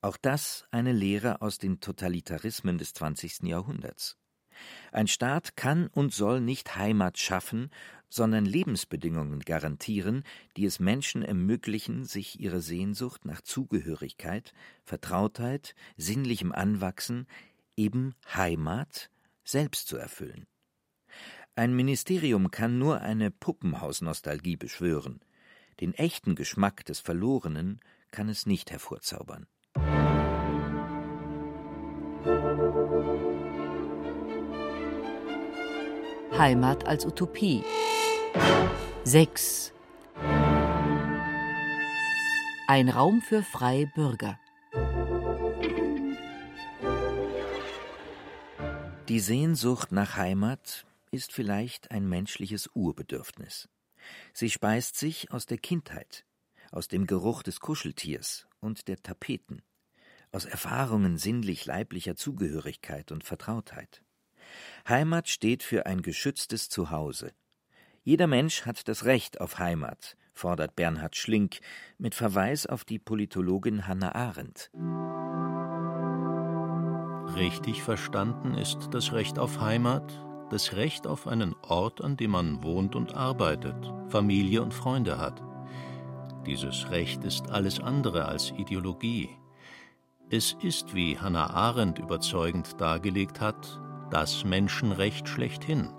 Auch das eine Lehre aus den Totalitarismen des 20. Jahrhunderts. Ein Staat kann und soll nicht Heimat schaffen, sondern Lebensbedingungen garantieren, die es Menschen ermöglichen, sich ihre Sehnsucht nach Zugehörigkeit, Vertrautheit, sinnlichem Anwachsen, eben Heimat, selbst zu erfüllen. Ein Ministerium kann nur eine Puppenhausnostalgie beschwören. Den echten Geschmack des Verlorenen kann es nicht hervorzaubern. Heimat als Utopie. 6. Ein Raum für freie Bürger. Die Sehnsucht nach Heimat ist vielleicht ein menschliches Urbedürfnis. Sie speist sich aus der Kindheit, aus dem Geruch des Kuscheltiers und der Tapeten, aus Erfahrungen sinnlich leiblicher Zugehörigkeit und Vertrautheit. Heimat steht für ein geschütztes Zuhause. Jeder Mensch hat das Recht auf Heimat, fordert Bernhard Schlink mit Verweis auf die Politologin Hannah Arendt. Richtig verstanden ist das Recht auf Heimat das Recht auf einen Ort, an dem man wohnt und arbeitet, Familie und Freunde hat. Dieses Recht ist alles andere als Ideologie. Es ist, wie Hannah Arendt überzeugend dargelegt hat, das Menschenrecht schlechthin.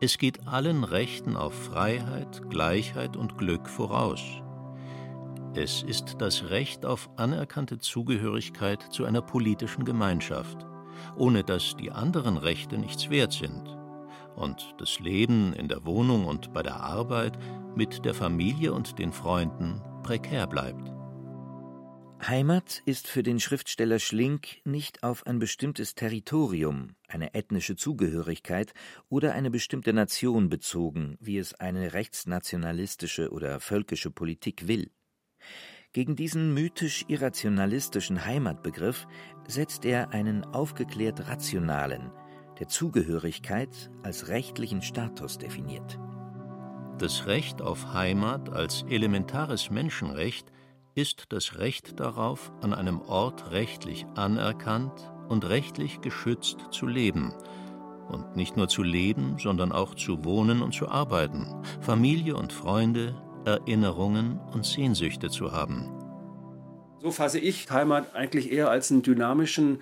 Es geht allen Rechten auf Freiheit, Gleichheit und Glück voraus. Es ist das Recht auf anerkannte Zugehörigkeit zu einer politischen Gemeinschaft, ohne dass die anderen Rechte nichts wert sind und das Leben in der Wohnung und bei der Arbeit mit der Familie und den Freunden prekär bleibt. Heimat ist für den Schriftsteller Schlink nicht auf ein bestimmtes Territorium, eine ethnische Zugehörigkeit oder eine bestimmte Nation bezogen, wie es eine rechtsnationalistische oder völkische Politik will. Gegen diesen mythisch irrationalistischen Heimatbegriff setzt er einen aufgeklärt rationalen, der Zugehörigkeit als rechtlichen Status definiert. Das Recht auf Heimat als elementares Menschenrecht ist das Recht darauf, an einem Ort rechtlich anerkannt und rechtlich geschützt zu leben. Und nicht nur zu leben, sondern auch zu wohnen und zu arbeiten, Familie und Freunde, Erinnerungen und Sehnsüchte zu haben. So fasse ich Heimat eigentlich eher als einen dynamischen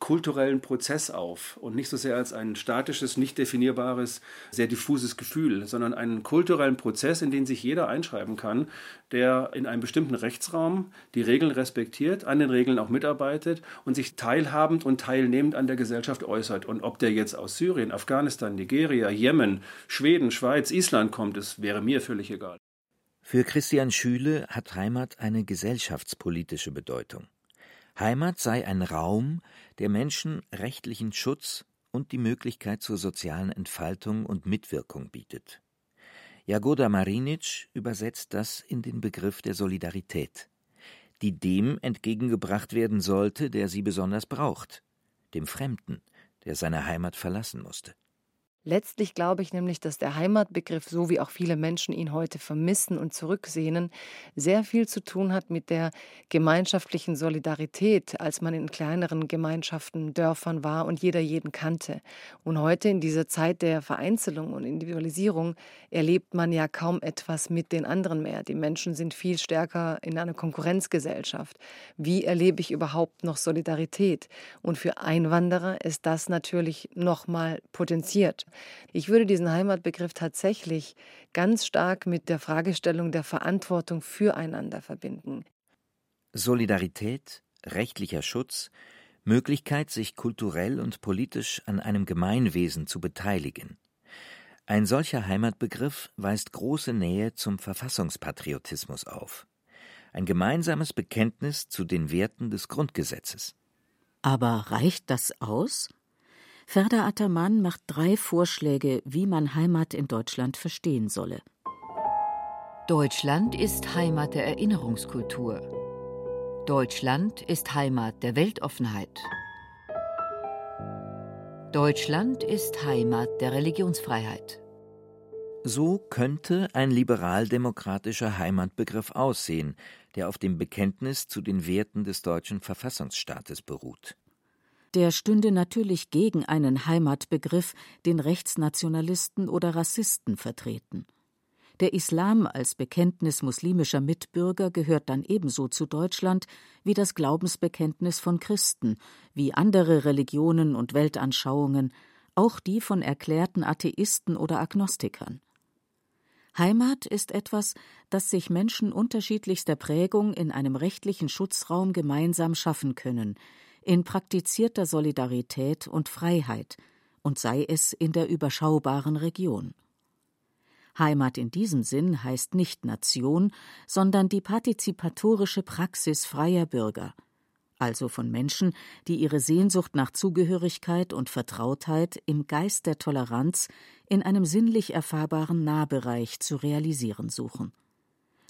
kulturellen Prozess auf und nicht so sehr als ein statisches, nicht definierbares, sehr diffuses Gefühl, sondern einen kulturellen Prozess, in den sich jeder einschreiben kann, der in einem bestimmten Rechtsraum die Regeln respektiert, an den Regeln auch mitarbeitet und sich teilhabend und teilnehmend an der Gesellschaft äußert. Und ob der jetzt aus Syrien, Afghanistan, Nigeria, Jemen, Schweden, Schweiz, Island kommt, das wäre mir völlig egal. Für Christian Schüle hat Heimat eine gesellschaftspolitische Bedeutung. Heimat sei ein Raum, der Menschen rechtlichen Schutz und die Möglichkeit zur sozialen Entfaltung und Mitwirkung bietet. Jagoda Marinic übersetzt das in den Begriff der Solidarität, die dem entgegengebracht werden sollte, der sie besonders braucht, dem Fremden, der seine Heimat verlassen musste. Letztlich glaube ich nämlich, dass der Heimatbegriff, so wie auch viele Menschen ihn heute vermissen und zurücksehnen, sehr viel zu tun hat mit der gemeinschaftlichen Solidarität, als man in kleineren Gemeinschaften, Dörfern war und jeder jeden kannte. Und heute in dieser Zeit der Vereinzelung und Individualisierung erlebt man ja kaum etwas mit den anderen mehr. Die Menschen sind viel stärker in einer Konkurrenzgesellschaft. Wie erlebe ich überhaupt noch Solidarität? Und für Einwanderer ist das natürlich nochmal potenziert. Ich würde diesen Heimatbegriff tatsächlich ganz stark mit der Fragestellung der Verantwortung füreinander verbinden. Solidarität, rechtlicher Schutz, Möglichkeit, sich kulturell und politisch an einem Gemeinwesen zu beteiligen. Ein solcher Heimatbegriff weist große Nähe zum Verfassungspatriotismus auf. Ein gemeinsames Bekenntnis zu den Werten des Grundgesetzes. Aber reicht das aus? Ferda Attermann macht drei Vorschläge, wie man Heimat in Deutschland verstehen solle. Deutschland ist Heimat der Erinnerungskultur. Deutschland ist Heimat der Weltoffenheit. Deutschland ist Heimat der Religionsfreiheit. So könnte ein liberaldemokratischer Heimatbegriff aussehen, der auf dem Bekenntnis zu den Werten des deutschen Verfassungsstaates beruht der stünde natürlich gegen einen Heimatbegriff, den Rechtsnationalisten oder Rassisten vertreten. Der Islam als Bekenntnis muslimischer Mitbürger gehört dann ebenso zu Deutschland wie das Glaubensbekenntnis von Christen, wie andere Religionen und Weltanschauungen, auch die von erklärten Atheisten oder Agnostikern. Heimat ist etwas, das sich Menschen unterschiedlichster Prägung in einem rechtlichen Schutzraum gemeinsam schaffen können, in praktizierter Solidarität und Freiheit, und sei es in der überschaubaren Region. Heimat in diesem Sinn heißt nicht Nation, sondern die partizipatorische Praxis freier Bürger, also von Menschen, die ihre Sehnsucht nach Zugehörigkeit und Vertrautheit im Geist der Toleranz in einem sinnlich erfahrbaren Nahbereich zu realisieren suchen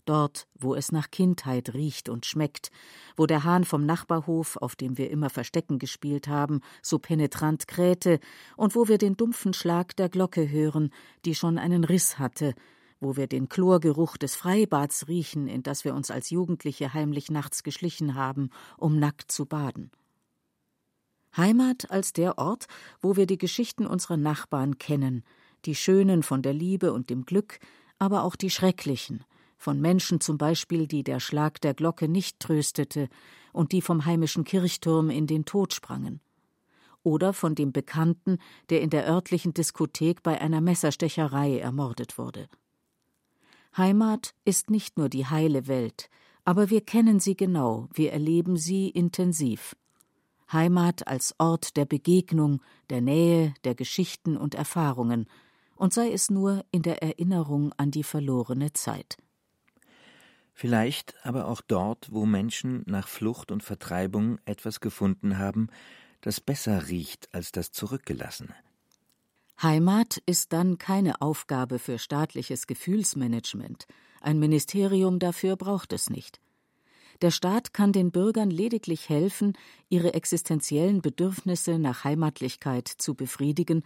dort, wo es nach Kindheit riecht und schmeckt, wo der Hahn vom Nachbarhof, auf dem wir immer Verstecken gespielt haben, so penetrant krähte, und wo wir den dumpfen Schlag der Glocke hören, die schon einen Riss hatte, wo wir den Chlorgeruch des Freibads riechen, in das wir uns als Jugendliche heimlich nachts geschlichen haben, um nackt zu baden. Heimat als der Ort, wo wir die Geschichten unserer Nachbarn kennen, die schönen von der Liebe und dem Glück, aber auch die schrecklichen, von Menschen zum Beispiel, die der Schlag der Glocke nicht tröstete und die vom heimischen Kirchturm in den Tod sprangen. Oder von dem Bekannten, der in der örtlichen Diskothek bei einer Messerstecherei ermordet wurde. Heimat ist nicht nur die heile Welt, aber wir kennen sie genau, wir erleben sie intensiv. Heimat als Ort der Begegnung, der Nähe, der Geschichten und Erfahrungen, und sei es nur in der Erinnerung an die verlorene Zeit. Vielleicht aber auch dort, wo Menschen nach Flucht und Vertreibung etwas gefunden haben, das besser riecht als das Zurückgelassene. Heimat ist dann keine Aufgabe für staatliches Gefühlsmanagement. Ein Ministerium dafür braucht es nicht. Der Staat kann den Bürgern lediglich helfen, ihre existenziellen Bedürfnisse nach Heimatlichkeit zu befriedigen,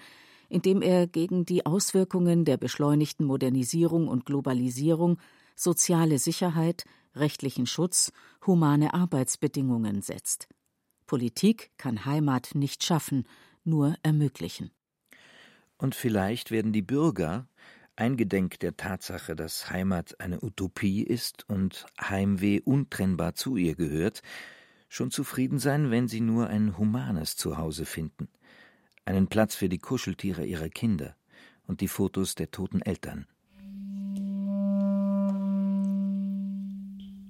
indem er gegen die Auswirkungen der beschleunigten Modernisierung und Globalisierung soziale Sicherheit, rechtlichen Schutz, humane Arbeitsbedingungen setzt. Politik kann Heimat nicht schaffen, nur ermöglichen. Und vielleicht werden die Bürger, eingedenk der Tatsache, dass Heimat eine Utopie ist und Heimweh untrennbar zu ihr gehört, schon zufrieden sein, wenn sie nur ein humanes Zuhause finden, einen Platz für die Kuscheltiere ihrer Kinder und die Fotos der toten Eltern.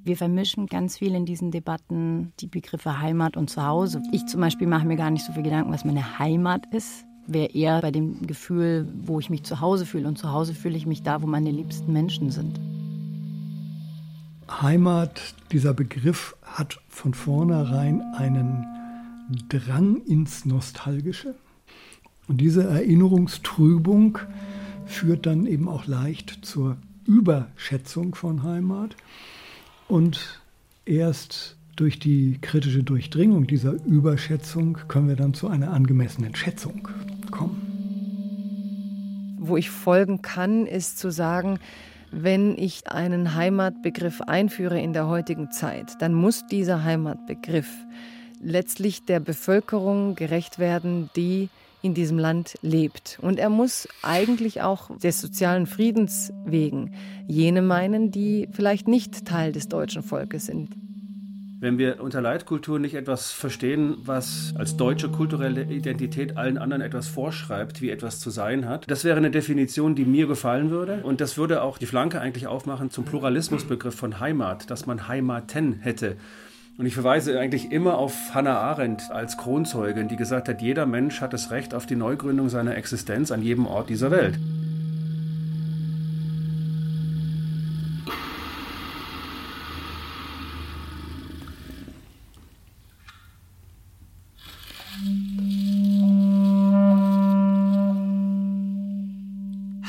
Wir vermischen ganz viel in diesen Debatten die Begriffe Heimat und Zuhause. Ich zum Beispiel mache mir gar nicht so viel Gedanken, was meine Heimat ist. Wäre eher bei dem Gefühl, wo ich mich zu Hause fühle. Und zu Hause fühle ich mich da, wo meine liebsten Menschen sind. Heimat, dieser Begriff hat von vornherein einen Drang ins Nostalgische. Und diese Erinnerungstrübung führt dann eben auch leicht zur Überschätzung von Heimat. Und erst durch die kritische Durchdringung dieser Überschätzung können wir dann zu einer angemessenen Schätzung kommen. Wo ich folgen kann, ist zu sagen, wenn ich einen Heimatbegriff einführe in der heutigen Zeit, dann muss dieser Heimatbegriff letztlich der Bevölkerung gerecht werden, die in diesem Land lebt. Und er muss eigentlich auch des sozialen Friedens wegen jene meinen, die vielleicht nicht Teil des deutschen Volkes sind. Wenn wir unter Leitkultur nicht etwas verstehen, was als deutsche kulturelle Identität allen anderen etwas vorschreibt, wie etwas zu sein hat, das wäre eine Definition, die mir gefallen würde. Und das würde auch die Flanke eigentlich aufmachen zum Pluralismusbegriff von Heimat, dass man Heimaten hätte. Und ich verweise eigentlich immer auf Hannah Arendt als Kronzeugin, die gesagt hat, jeder Mensch hat das Recht auf die Neugründung seiner Existenz an jedem Ort dieser Welt.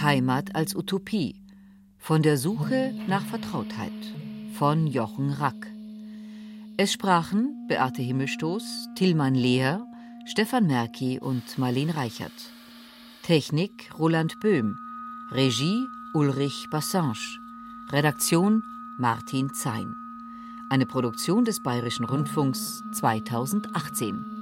Heimat als Utopie. Von der Suche nach Vertrautheit. Von Jochen Rack. Es sprachen Beate Himmelstoß, Tillmann Leher, Stefan Merki und Marlene Reichert. Technik Roland Böhm. Regie Ulrich Bassange. Redaktion Martin Zein. Eine Produktion des Bayerischen Rundfunks 2018.